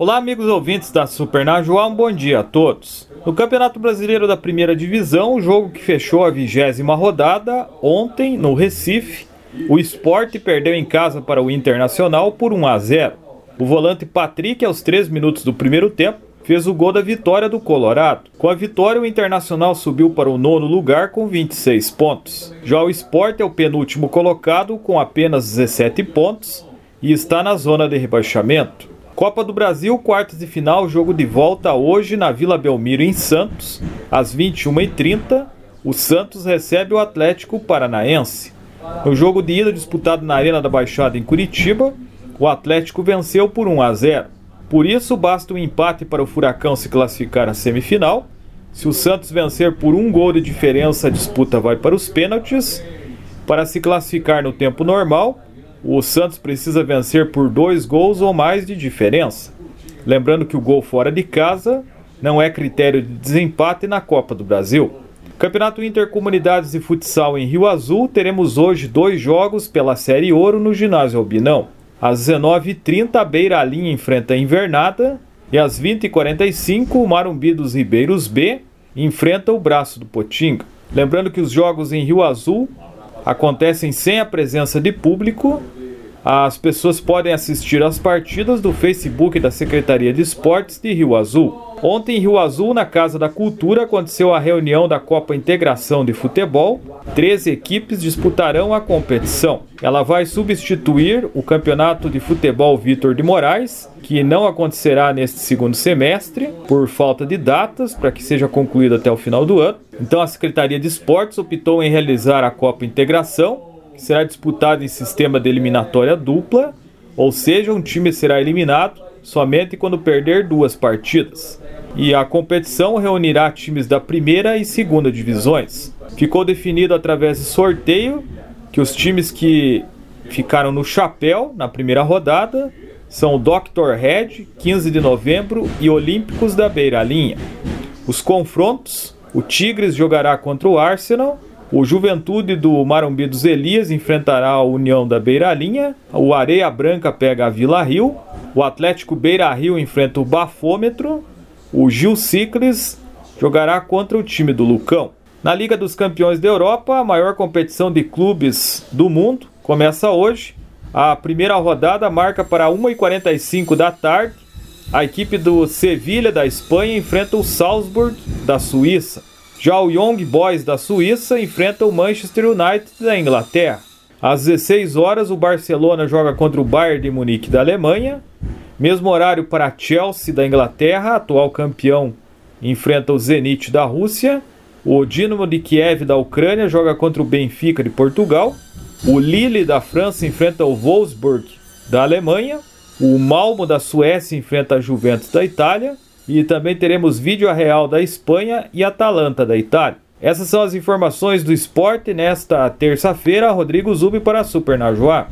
Olá, amigos ouvintes da Super Najuá, um bom dia a todos. No Campeonato Brasileiro da Primeira Divisão, o jogo que fechou a vigésima rodada, ontem, no Recife, o esporte perdeu em casa para o Internacional por 1 a 0. O volante Patrick, aos 3 minutos do primeiro tempo, fez o gol da vitória do Colorado. Com a vitória, o Internacional subiu para o nono lugar com 26 pontos. Já o esporte é o penúltimo colocado com apenas 17 pontos e está na zona de rebaixamento. Copa do Brasil, quartas de final, jogo de volta hoje na Vila Belmiro, em Santos, às 21h30. O Santos recebe o Atlético Paranaense. No jogo de ida disputado na Arena da Baixada em Curitiba, o Atlético venceu por 1 a 0. Por isso, basta um empate para o Furacão se classificar à semifinal. Se o Santos vencer por um gol de diferença, a disputa vai para os pênaltis. Para se classificar no tempo normal, o Santos precisa vencer por dois gols ou mais de diferença. Lembrando que o gol fora de casa não é critério de desempate na Copa do Brasil. Campeonato Intercomunidades de Futsal em Rio Azul, teremos hoje dois jogos pela Série Ouro no ginásio Albinão. Às 19h30, a Beira Linha enfrenta a Invernada e às 20h45, o Marumbi dos Ribeiros B enfrenta o Braço do Potinga. Lembrando que os jogos em Rio Azul acontecem sem a presença de público. As pessoas podem assistir às partidas do Facebook da Secretaria de Esportes de Rio Azul. Ontem em Rio Azul, na Casa da Cultura, aconteceu a reunião da Copa Integração de Futebol. Três equipes disputarão a competição. Ela vai substituir o Campeonato de Futebol Vitor de Moraes, que não acontecerá neste segundo semestre, por falta de datas, para que seja concluído até o final do ano. Então a Secretaria de Esportes optou em realizar a Copa Integração, que será disputada em sistema de eliminatória dupla, ou seja, um time será eliminado somente quando perder duas partidas e a competição reunirá times da primeira e segunda divisões. Ficou definido através de sorteio que os times que ficaram no chapéu na primeira rodada são o Dr. Red, 15 de novembro, e Olímpicos da Beira Linha. Os confrontos: o Tigres jogará contra o Arsenal, o Juventude do Marumbi dos Elias enfrentará a União da Beira Linha, o Areia Branca pega a Vila Rio, o Atlético Beira Rio enfrenta o Bafômetro o Gil Ciclis jogará contra o time do Lucão. Na Liga dos Campeões da Europa, a maior competição de clubes do mundo, começa hoje. A primeira rodada marca para 1h45 da tarde. A equipe do Sevilha da Espanha enfrenta o Salzburg da Suíça. Já o Young Boys da Suíça enfrenta o Manchester United da Inglaterra. Às 16 horas, o Barcelona joga contra o Bayern de Munique da Alemanha. Mesmo horário para Chelsea da Inglaterra, atual campeão, enfrenta o Zenit da Rússia. O Dinamo de Kiev da Ucrânia joga contra o Benfica de Portugal. O Lille da França enfrenta o Wolfsburg da Alemanha. O Malmo da Suécia enfrenta a Juventus da Itália. E também teremos Vídeo Real da Espanha e Atalanta da Itália. Essas são as informações do esporte nesta terça-feira. Rodrigo Zubi para a Super Najuá.